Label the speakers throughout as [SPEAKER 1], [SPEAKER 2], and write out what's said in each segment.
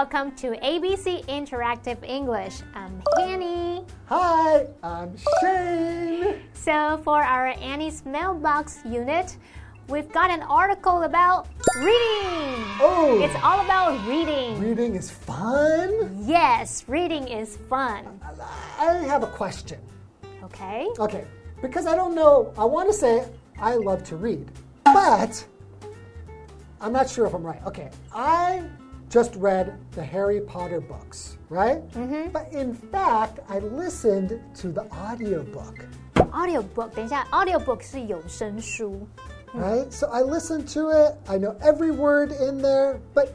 [SPEAKER 1] Welcome to ABC Interactive English. I'm Annie.
[SPEAKER 2] Hi, I'm Shane.
[SPEAKER 1] So, for our Annie's mailbox unit, we've got an article about reading.
[SPEAKER 2] Oh,
[SPEAKER 1] It's all about reading.
[SPEAKER 2] reading is fun.
[SPEAKER 1] Yes, reading is fun.
[SPEAKER 2] I have a question.
[SPEAKER 1] Okay?
[SPEAKER 2] Okay, because I don't know, I want to say I love to read, but I'm not sure if I'm right. Okay, I just read the Harry Potter books, right? Mm-hmm. But in fact, I listened to the audiobook.
[SPEAKER 1] Audiobook，等一下，audiobook 是有声书。
[SPEAKER 2] right? So I listened to it. I know every word in there, but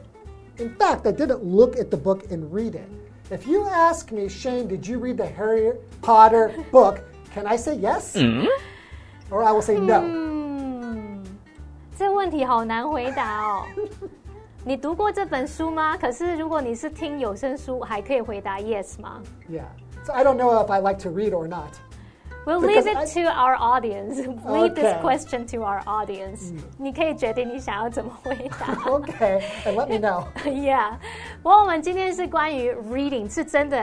[SPEAKER 2] in fact, I didn't look at the book and read it. If you ask me, Shane, did you read the Harry Potter book? Can I say yes? Or I will say no.
[SPEAKER 1] 嗯，这问题好难回答哦。 你读过这本书吗？可是如果你是听有声书，还可以回答 yes 吗
[SPEAKER 2] Yeah. So I don't know if I like to read or not.
[SPEAKER 1] ？We'll
[SPEAKER 2] Because
[SPEAKER 1] leave it
[SPEAKER 2] I-
[SPEAKER 1] to our audience. Leave this
[SPEAKER 2] Okay.
[SPEAKER 1] question to our audience. 你可以决定你想要怎么回答。
[SPEAKER 2] Okay, and let me know.
[SPEAKER 1] yeah，不过我们今天是关于 reading，是真的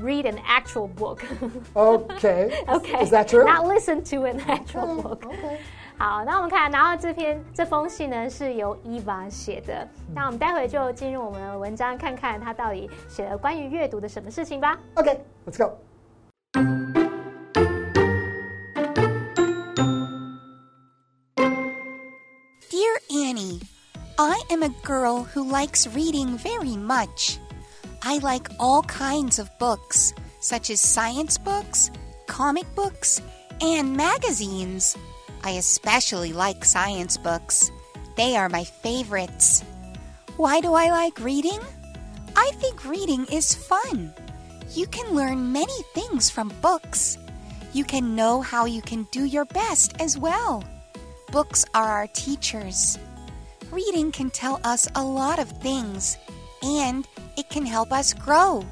[SPEAKER 1] read an actual book。
[SPEAKER 2] Okay.
[SPEAKER 1] okay,
[SPEAKER 2] Is that true?
[SPEAKER 1] Not listen to an actual
[SPEAKER 2] Okay,
[SPEAKER 1] book.
[SPEAKER 2] okay.
[SPEAKER 1] 好，那我们看，然后这篇这封信呢是由伊娃写的。那我们待会就进入我们的文章，看看他到底写了关于阅读的什么事情吧。
[SPEAKER 2] Okay, let's go.
[SPEAKER 3] Dear Annie, I am a girl who likes reading very much. I like all kinds of books, such as science books, comic books, and magazines. I especially like science books. They are my favorites. Why do I like reading? I think reading is fun. You can learn many things from books. You can know how you can do your best as well. Books are our teachers. Reading can tell us a lot of things, and it can help us grow.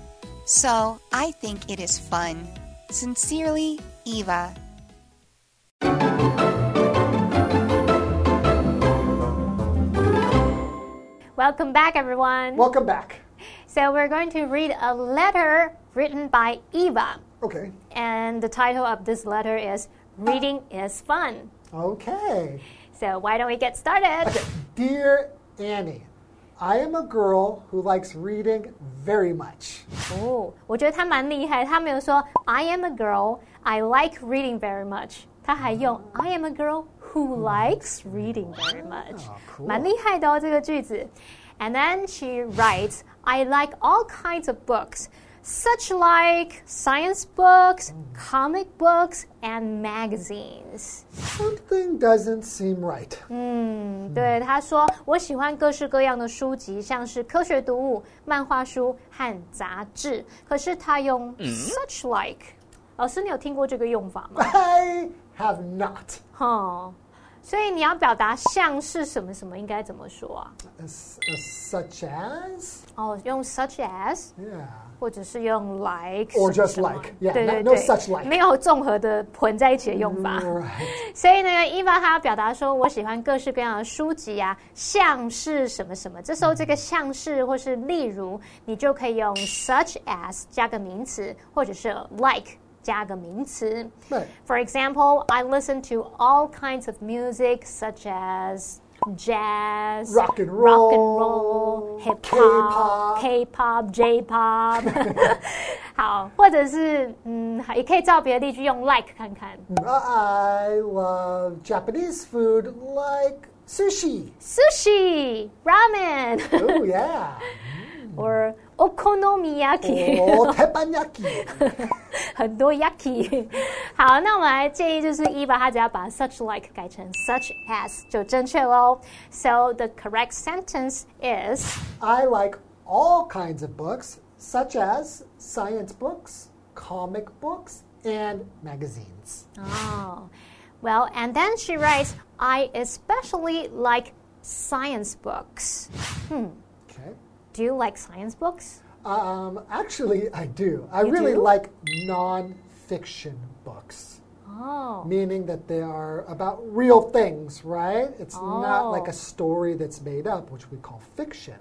[SPEAKER 3] So I think it is fun. Sincerely, Eva.
[SPEAKER 1] Welcome back, everyone.
[SPEAKER 2] Welcome back.
[SPEAKER 1] so we're going to read a letter written by Eva,
[SPEAKER 2] Okay.
[SPEAKER 1] and the title of this letter is "Reading is Fun."
[SPEAKER 2] Okay.
[SPEAKER 1] So why don't we get started?
[SPEAKER 2] Okay. Dear Annie, I am a girl who likes reading very much.
[SPEAKER 1] 哦，我觉得他蛮厉害，他没有说 I am a girl, I like reading very much，他还用 I am a girl who likes reading very much，
[SPEAKER 2] cool
[SPEAKER 1] 蛮厉害的哦这个句子。And then she writes, I like all kinds of books, such like science books, comic books, and magazines.
[SPEAKER 2] Something doesn't seem right.
[SPEAKER 1] 嗯，对，他说我喜欢各式各样的书籍，像是科学读物、漫画书和杂志。可是他用 such like，、老师，你有听过这个用法吗？
[SPEAKER 2] Have not.
[SPEAKER 1] 哈，所以你要表达像是什么什么，应该怎么说啊
[SPEAKER 2] ？As- as such as?
[SPEAKER 1] 哦，用 such
[SPEAKER 2] as，Yeah.
[SPEAKER 1] 或者是用 like，Or
[SPEAKER 2] just like，yeah，
[SPEAKER 1] 对
[SPEAKER 2] no-
[SPEAKER 1] 对
[SPEAKER 2] no such like
[SPEAKER 1] 没有综合的混在一起的用法。
[SPEAKER 2] Right.
[SPEAKER 1] 所以呢，伊娃她表达说，我喜欢各式各样的书籍啊，像是什么什么。这时候这个像是或是例如，你就可以用 such as 加个名词，或者是 like 加个名词。
[SPEAKER 2] Right.
[SPEAKER 1] For example, I listen to all kinds of music such as jazz,
[SPEAKER 2] Rock and
[SPEAKER 1] rock and
[SPEAKER 2] roll,
[SPEAKER 1] roll, hip hop,
[SPEAKER 2] K-pop.
[SPEAKER 1] K-pop, J-pop 。好，或者是嗯，也可以照别的例句用 like 看看。
[SPEAKER 2] I love Japanese food like sushi.
[SPEAKER 1] sushi, ramen,
[SPEAKER 2] Oh, yeah.
[SPEAKER 1] or okonomiyaki，、
[SPEAKER 2] Oh, teppanyaki.
[SPEAKER 1] 很多 yaki。好，那我们来建议就是一吧，它只要把 such like 改成 such as 就正确喽。So the correct sentence is
[SPEAKER 2] I like all kinds of books, such as science books, comic books, and magazines.
[SPEAKER 1] oh, well, and then she writes, I especially like science books. Hmm.
[SPEAKER 2] Okay.
[SPEAKER 1] Do you like science books?
[SPEAKER 2] Um, actually, I do. I
[SPEAKER 1] You
[SPEAKER 2] really
[SPEAKER 1] do?
[SPEAKER 2] like non-fiction books,
[SPEAKER 1] Oh.
[SPEAKER 2] meaning that they are about real things, right? It's not like
[SPEAKER 1] Oh.
[SPEAKER 2] a story that's made up, which we call fiction.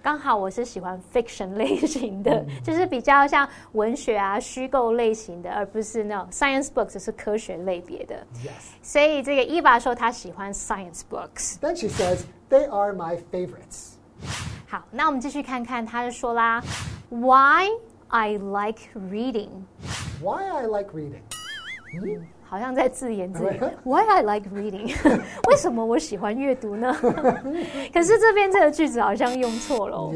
[SPEAKER 1] 刚好我是喜欢 fiction 类型的，就是比较像文学啊、虚构类型的，而不是那种 science books 是科学类别的。
[SPEAKER 2] Yes.
[SPEAKER 1] 所以这个伊娃说她喜欢 science books。
[SPEAKER 2] Then she says, they are my favorites.
[SPEAKER 1] 好，那我们继续看看，他就说啦，Why I like
[SPEAKER 2] reading，Why I like reading.
[SPEAKER 1] 好像在自言自语。Why I like reading，为什么我喜欢阅读呢？可是这边这个句子好像用错了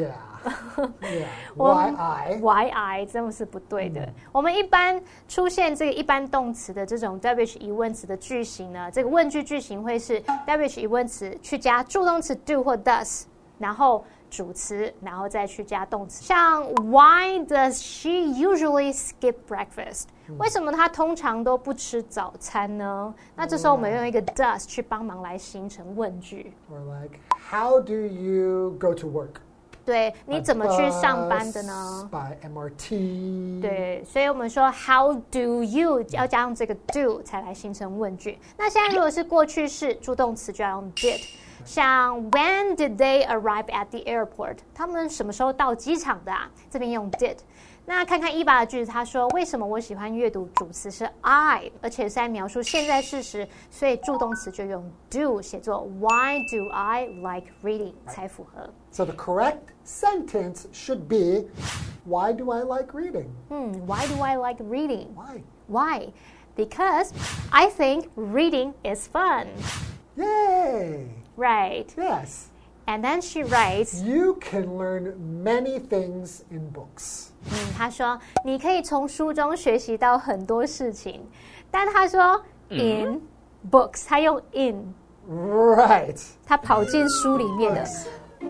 [SPEAKER 2] Why I?
[SPEAKER 1] Why I 真的是不对的。我们一般出现这个一般动词的这种 WH 疑问词的句型呢，这个问句句型会是 WH 疑问词去加助动词 do 或 does，然后主词，然后再去加动词。像 Why does she usually skip breakfast？为什么她通常都不吃早餐呢？那这时候我们用一个 does 去帮忙来形成问句。
[SPEAKER 2] Or like, how do you go to work?
[SPEAKER 1] 对，你怎么去上班的呢
[SPEAKER 2] ？By MRT.
[SPEAKER 1] 对，所以我们说 How do you 要加上这个 do 才来形成问句。那现在如果是过去式，助动词就要用 did。像 When did they arrive at the airport？他们什么时候到机场的啊？这边用 did。那看看伊娃的句子，他说为什么我喜欢阅读？主词是 I，而且是在描述现在事实，所以助动词就用 do 写作 Why do I like reading 才符合。
[SPEAKER 2] So the correct sentence should be, why do I like reading?
[SPEAKER 1] 嗯，Why do I like reading？
[SPEAKER 2] Why?
[SPEAKER 1] Why? Because I think reading is fun.
[SPEAKER 2] Yay!
[SPEAKER 1] Right.
[SPEAKER 2] Yes.
[SPEAKER 1] And then she writes,
[SPEAKER 2] You can learn many things in books.
[SPEAKER 1] 嗯，她说你可以从书中学习到很多事情，但她说 in books，她用
[SPEAKER 2] in，Right.
[SPEAKER 1] 她跑进书里面的，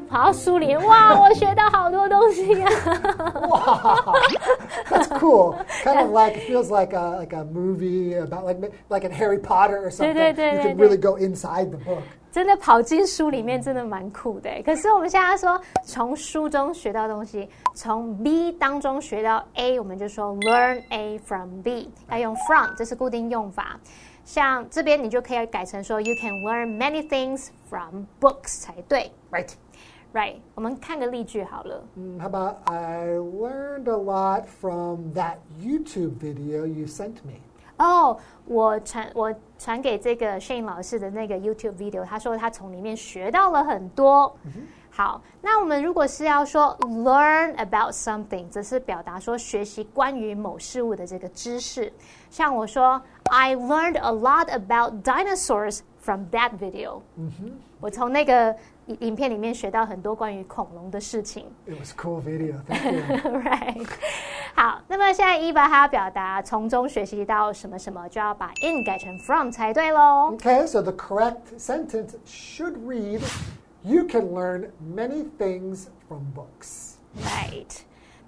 [SPEAKER 1] 跑到书里面，哇，我学到好多东西呀、
[SPEAKER 2] Wow, that's cool. Kind of like feels like a like a movie about like like in Harry Potter or something.
[SPEAKER 1] 对，对，you，can。
[SPEAKER 2] really go inside the book.
[SPEAKER 1] 真的跑进书里面，真的蛮酷的。可是我们现在说从书中学到东西，从 B 当中学到 A，我们就说 learn A from B，要用 from，这是固定用法。像这边你就可以改成说 You can learn many things from books 才对
[SPEAKER 2] Right.
[SPEAKER 1] ，right？我们看个例句好了。
[SPEAKER 2] Mm, How about I learned a lot from that YouTube video you sent me.
[SPEAKER 1] 哦，我传我传给这个 Shane 老师的那个 YouTube video，他说他从里面学到了很多。好，那我们如果是要说 learn about something，则是表达说学习关于某事物的这个知识。像我说，I learned a lot about dinosaurs from that video。我从那个影影片里面学到很多关于恐龙的事情。
[SPEAKER 2] It was a cool video. Thank you.
[SPEAKER 1] right，好，那么现在伊娃她要表达从中学习到什么什么，就要把 in 改成 from 才对喽。
[SPEAKER 2] Okay, so the correct sentence should read You can learn many things from books.
[SPEAKER 1] Right，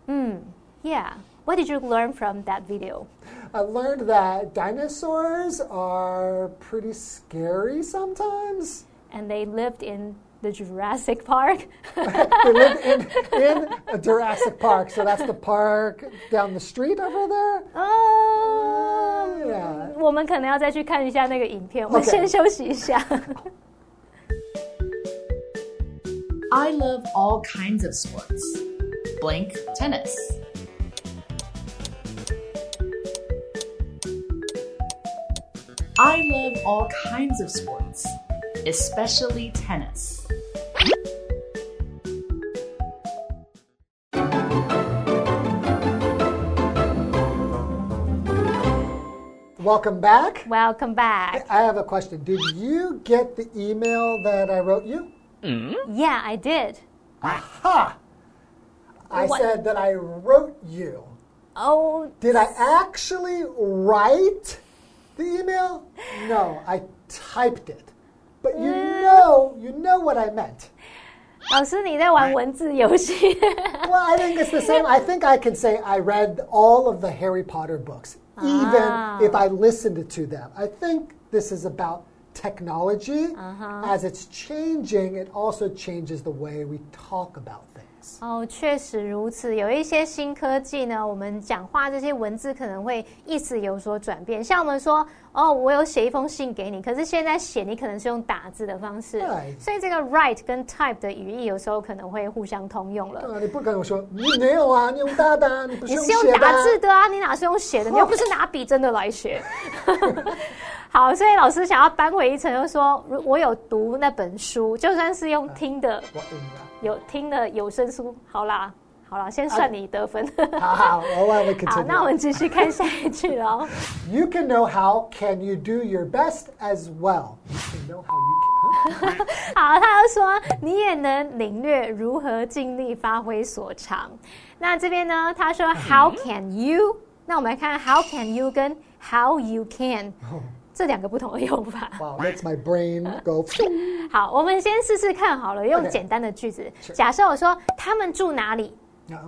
[SPEAKER 1] 嗯，Yeah。 What did you learn from that video?
[SPEAKER 2] I learned that dinosaurs are pretty scary sometimes.
[SPEAKER 1] And they lived in the Jurassic Park.
[SPEAKER 2] They live in, in a Jurassic Park, so that's the park down the street over there.
[SPEAKER 1] 哦
[SPEAKER 2] Yeah.
[SPEAKER 1] 我们可能要再去看一下那个影片。我们
[SPEAKER 2] OK
[SPEAKER 1] 先休息一下。
[SPEAKER 4] I love all kinds of sports. Blank tennis. I love all kinds of sports, especially tennis.
[SPEAKER 2] Welcome back.
[SPEAKER 1] Welcome back.
[SPEAKER 2] I have a question. Did you get the email that I wrote you? Mm-hmm.
[SPEAKER 1] Yeah, I did.
[SPEAKER 2] Ha! I
[SPEAKER 1] What?
[SPEAKER 2] said that I wrote you.
[SPEAKER 1] Oh,
[SPEAKER 2] Did I actually write the email? No, I typed it. But you know, you know what I meant.
[SPEAKER 1] 老师你在玩文字游戏。
[SPEAKER 2] Well, I think it's the same. I think I can say I read all of the Harry Potter books, even if I listened to them. I think this is about technology. As it's changing, it also changes the way we talk about things.
[SPEAKER 1] 哦，确实如此。有一些新科技呢，我们讲话这些文字可能会意思有所转变。像我们说，哦，我有写一封信给你，可是现在写你可能是用打字的方式，
[SPEAKER 2] 对
[SPEAKER 1] 所以这个 write 跟 type 的语义有时候可能会互相通用了。
[SPEAKER 2] 啊，你不跟我说你没有啊，你用打的啊，你不是用
[SPEAKER 1] 打字的啊，你哪是用写的？你又不是拿笔真的来写。好，所以老师想要扳回一城，就说如我有读那本书，就算是用听的。有听的有声书，好啦，好了，先算你得分。
[SPEAKER 2] 好好，我我会
[SPEAKER 1] 好，那我.们继续看下一句喽。
[SPEAKER 2] You can know how can you do your best as well. You can know how you can.
[SPEAKER 1] 好，他又说你也能领略如何尽力发挥所长。那这边呢，他说 How can you？那我们来看 How can you 跟 How you can 这两个不同的用法。
[SPEAKER 2] Wow, makes my brain go.
[SPEAKER 1] 好，我们先试试看好了，用简单的句子。假设我说他们住哪里，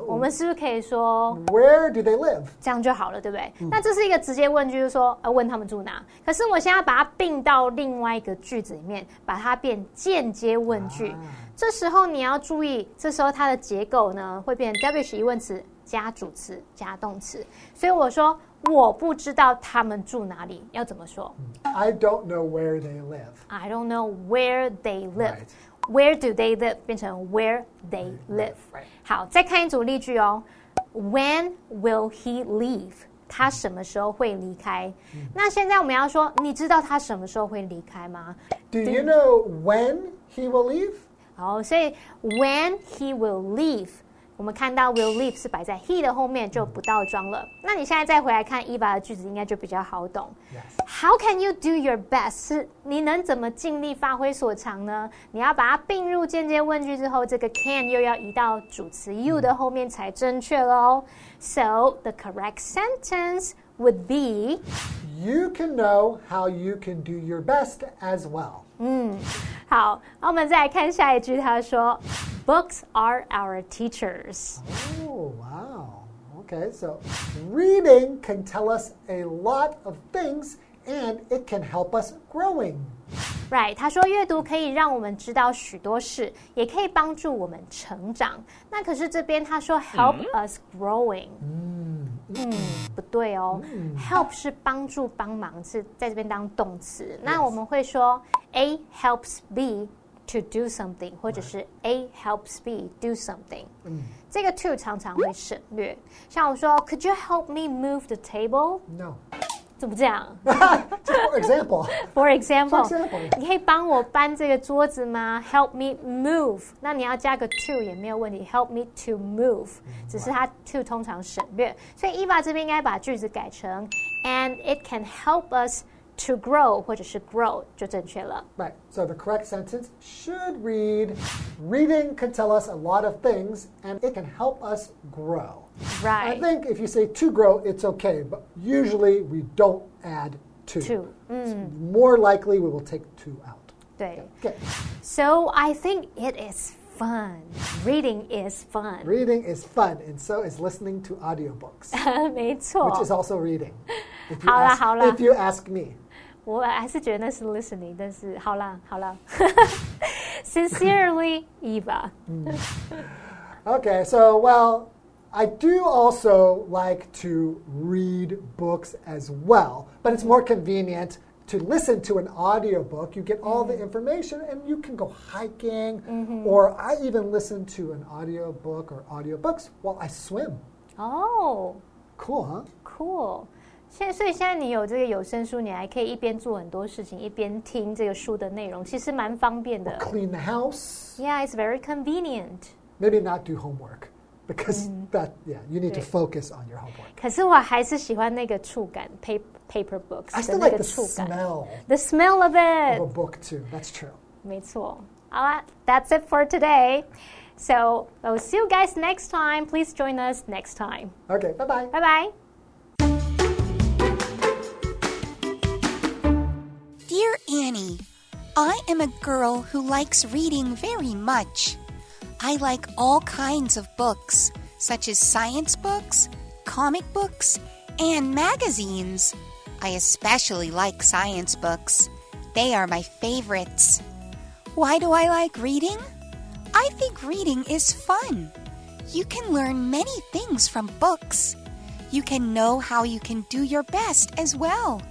[SPEAKER 1] 我.们是不是可以说
[SPEAKER 2] Where do they live?
[SPEAKER 1] 这样就好了，对不对？那这是一个直接问句，就是说，呃，问他们住哪。可是我现在把它并到另外一个句子里面，把它变间接问句。这时候你要注意，这时候它的结构呢会变成 W 疑问词加主词加动词。所以我说我不知道他们住哪里，要怎么说
[SPEAKER 2] I don't know where they
[SPEAKER 1] live.？I don't know where they live.
[SPEAKER 2] Right.
[SPEAKER 1] Where do they live 变成 where they live。
[SPEAKER 2] Right.
[SPEAKER 1] 好，再看一组例句哦。When will he leave？他什么时候会离开？那现在我们要说，你知道他什么时候会离开吗？
[SPEAKER 2] Do you know when he will leave?
[SPEAKER 1] 好，所以 when he will leave， 我们看到 will leave 是摆在 he 的后面，就不倒装了。那你现在再回来看 Eva 的句子，应该就比较好懂。
[SPEAKER 2] Yes.
[SPEAKER 1] How can you do your best？是你能怎么尽力发挥所长呢？你要把它并入间接问句之后，这个 can 又要移到主词 you 的后面才正确喽。So the correct sentence would be
[SPEAKER 2] You can know how you can do your best as well.
[SPEAKER 1] 好。那我们再来看下一句，他说 ，Books are our teachers。
[SPEAKER 2] Oh, wow. Okay, so reading can tell us a lot of things and it can help us growing.
[SPEAKER 1] Right，他说阅读可以让我们知道许多事，也可以帮助我们成长。那可是这边他说 help us growing，嗯不对哦、h e l p 是帮助、帮忙，是在这边当动词。那我们会说 A helps B to do something，或者是 A helps B do something。这个 to 常常会省略，像我说 Could you help me move the table？
[SPEAKER 2] No.
[SPEAKER 1] 怎么这样？
[SPEAKER 2] Just for example.
[SPEAKER 1] For example，,
[SPEAKER 2] For example.
[SPEAKER 1] 你可以帮我搬这个桌子吗？Help me move。那你要加个 to 也没有问题，Help me to move，只是它 to 通常省略，所以 Eva 这边应该把句子改成 And it can help us to grow，或者是 grow 就正确了。
[SPEAKER 2] Right. So the correct sentence should read Reading can tell us a lot of things and it can help us grow. I
[SPEAKER 1] Right，
[SPEAKER 2] think if you say to grow, it's okay, but usually we don't add to.
[SPEAKER 1] to，
[SPEAKER 2] More likely we will take to out.
[SPEAKER 1] 对。
[SPEAKER 2] Okay.
[SPEAKER 1] So I think it is fun. Reading is fun.
[SPEAKER 2] Reading is fun, and so is listening to audiobooks,
[SPEAKER 1] 没错
[SPEAKER 2] which is also reading. If you,
[SPEAKER 1] 好啦，
[SPEAKER 2] ask,
[SPEAKER 1] 好啦。
[SPEAKER 2] if you ask me.
[SPEAKER 1] 我还是觉得那是 listening，但是好啦，好啦。Sincerely, Eva.
[SPEAKER 2] Okay, so well, I do also like to read books as well, but it's more convenient to listen to an audiobook. You get all the information and you can go hiking, or I even listen to an audiobook or audiobooks while I swim.
[SPEAKER 1] 哦、
[SPEAKER 2] Cool, huh?
[SPEAKER 1] cool. 现在，所以现在你有这个有声书，你还可以一边做很多事情，一边听这个书的内容，其实蛮方便的。
[SPEAKER 2] Clean the house.
[SPEAKER 1] Yeah, it's very convenient.
[SPEAKER 2] Maybe not do homework because that, yeah, you need to
[SPEAKER 1] Right.
[SPEAKER 2] focus on your homework.
[SPEAKER 1] 可是我还是喜欢那个触感，paper paper books
[SPEAKER 2] I
[SPEAKER 1] 的
[SPEAKER 2] still
[SPEAKER 1] 那
[SPEAKER 2] like
[SPEAKER 1] 个
[SPEAKER 2] the
[SPEAKER 1] 触感
[SPEAKER 2] smell
[SPEAKER 1] The smell of
[SPEAKER 2] of a
[SPEAKER 1] it.
[SPEAKER 2] book too. That's true.
[SPEAKER 1] 没错。好啦，That's it for today. So I'll see you guys next time. Please join us next time.
[SPEAKER 2] Okay, bye bye.
[SPEAKER 1] Bye bye.
[SPEAKER 3] Dear Annie, I am a girl who likes reading very much. I like all kinds of books, such as science books, comic books, and magazines. I especially like science books. They are my favorites. Why do I like reading? I think reading is fun. You can learn many things from books. You can know how you can do your best as well.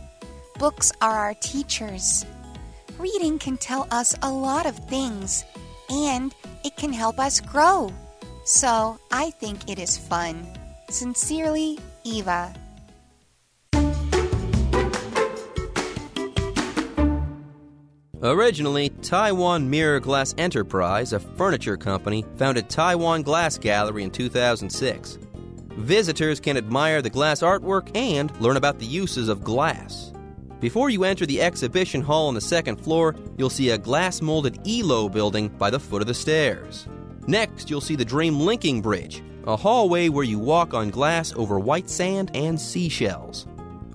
[SPEAKER 3] Books are our teachers. Reading can tell us a lot of things, and it can help us grow. So I think it is fun. Sincerely, Eva.
[SPEAKER 5] Originally, Taiwan Mirror Glass Enterprise, a furniture company, founded Taiwan Glass Gallery in 2006. Visitors can admire the glass artwork and learn about the uses of glass. Before you enter the exhibition hall on the second floor, you'll see a glass molded ELO building by the foot of the stairs. Next, you'll see the Dream Linking Bridge, a hallway where you walk on glass over white sand and seashells.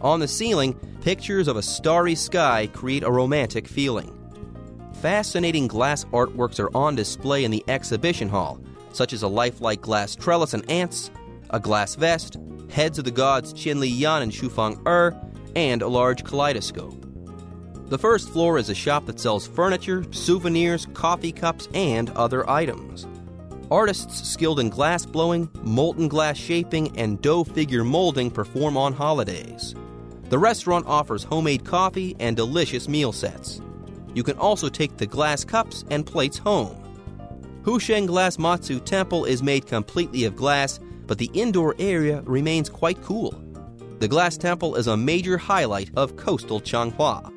[SPEAKER 5] On the ceiling, pictures of a starry sky create a romantic feeling. Fascinating glass artworks are on display in the exhibition hall, such as a lifelike glass trellis and ants, a glass vest, heads of the gods Qianli Yan and Shunfeng Er, and a large kaleidoscope. The first floor is a shop that sells furniture, souvenirs, coffee cups, and other items. Artists skilled in glass blowing, molten glass shaping, and dough figure molding perform on holidays. The restaurant offers homemade coffee and delicious meal sets. You can also take the glass cups and plates home. Husheng Glass Matsu Temple is made completely of glass, but the indoor area remains quite cool. The glass temple is a major highlight of coastal Changhua.